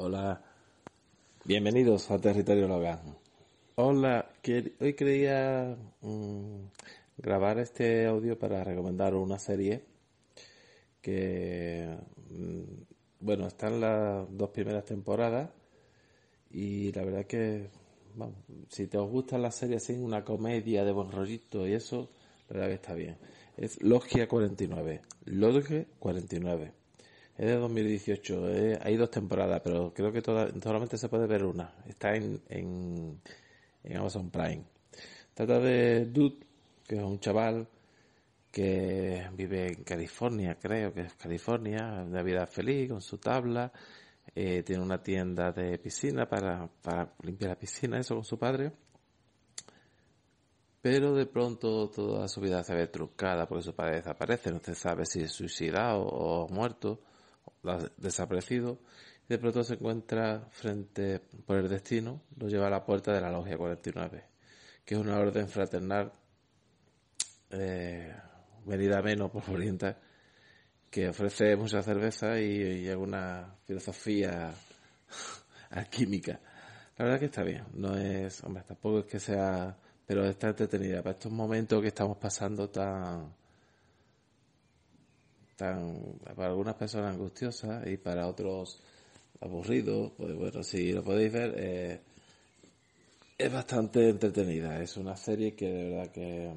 Hola, bienvenidos a Territorio Logan. Hola, hoy quería mmm, grabar este audio para recomendar una serie que mmm, bueno, están las dos primeras temporadas y la verdad que, si te os gusta la serie así, una comedia de buen rollito y eso, la verdad que está bien. Es Logia 49, Logia 49. Es de 2018, eh, hay dos temporadas, pero creo que toda, solamente se puede ver una. Está en, en, Amazon Prime. Trata de Dude, que es un chaval que vive en California, creo que es California, una vida feliz con su tabla, eh, tiene una tienda de piscina para, para limpiar la piscina, eso con su padre. Pero de pronto toda su vida se ve trucada porque su padre desaparece, no se sabe si es suicidado o muerto, desaparecido. Y de pronto se encuentra frente por el destino, lo lleva a la puerta de la Logia 49, que es una orden fraternal eh, venida menos por Oriental, que ofrece mucha cerveza y, y alguna filosofía alquímica. La verdad que está bien, no es, hombre, tampoco es que sea, pero está entretenida para estos momentos que estamos pasando tan, tan, para algunas personas angustiosas y para otros aburridos, pues bueno, si lo podéis ver, eh, es bastante entretenida, es una serie que de verdad que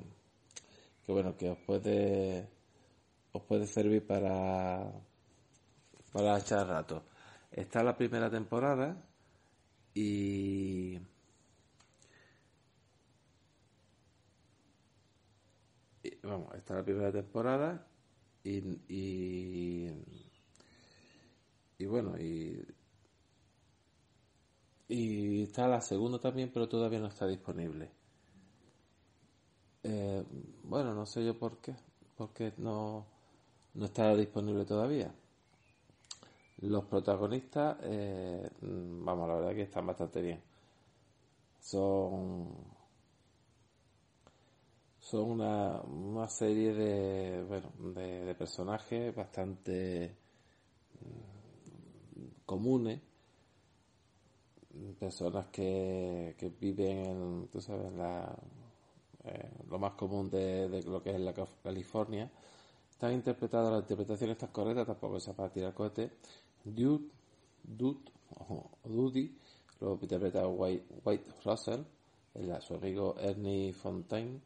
que bueno, que os puede os puede servir para para echar rato. Está la primera temporada y vamos, está la primera temporada y, y, y bueno, y, y está la segunda también, pero todavía no está disponible. Eh, bueno, no sé yo por qué, porque no, no está disponible todavía. Los protagonistas, eh, vamos, la verdad que están bastante bien. Son, son una, una serie de, bueno, de, personajes bastante mm, comunes. Personas que, que viven en, tú sabes, la, eh, lo más común de, lo que es la California, están interpretadas, la interpretación está correcta, tampoco es para tirar cohete. Dude, Dude, o Dudy, lo interpreta White, White Russell, su amigo Ernie Fontaine,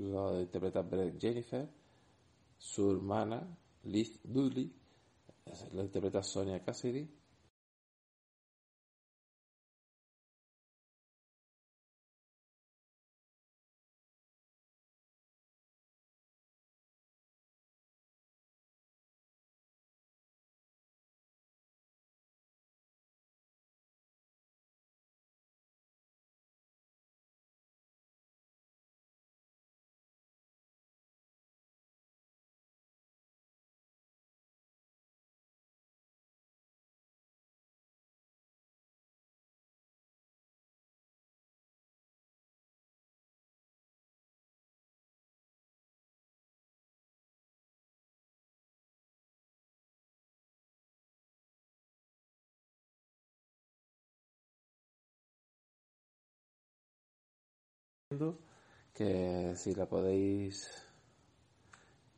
lo interpreta Brett Jennifer, su hermana Liz Dooley, lo interpreta Sonia Cassidy, que si la podéis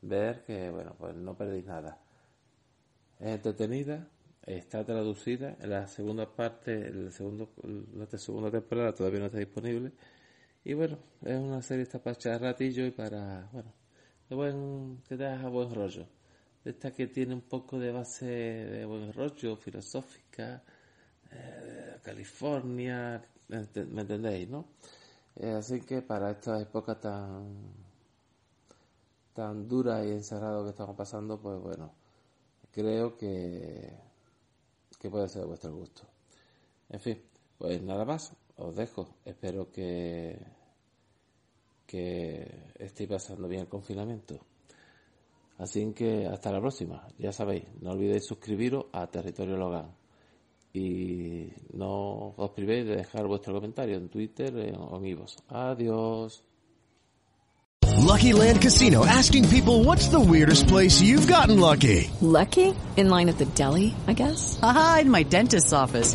ver, que bueno, pues no perdéis nada. Es entretenida está traducida. En la segunda parte, el segundo, la segunda temporada todavía no está disponible. Y bueno, es una serie esta para echar ratillo y para, bueno, de buen, que te a buen rollo. Esta que tiene un poco de base de buen rollo, filosófica, eh, California, ¿me entendéis, no? Eh, así que para esta época tan tan dura y encerrado que estamos pasando, pues bueno, creo que, que puede ser de vuestro gusto. En fin, pues nada más, os dejo. Espero que, que estéis pasando bien el confinamiento. Así que hasta la próxima. Ya sabéis, no olvidéis suscribiros a Territorio Logan. Y no os privéis de dejar vuestro comentario en Twitter o en. Adiós. Lucky Land Casino asking people what's the weirdest place you've gotten lucky. Lucky? In line at the deli, I guess. Aha, in my dentist's office.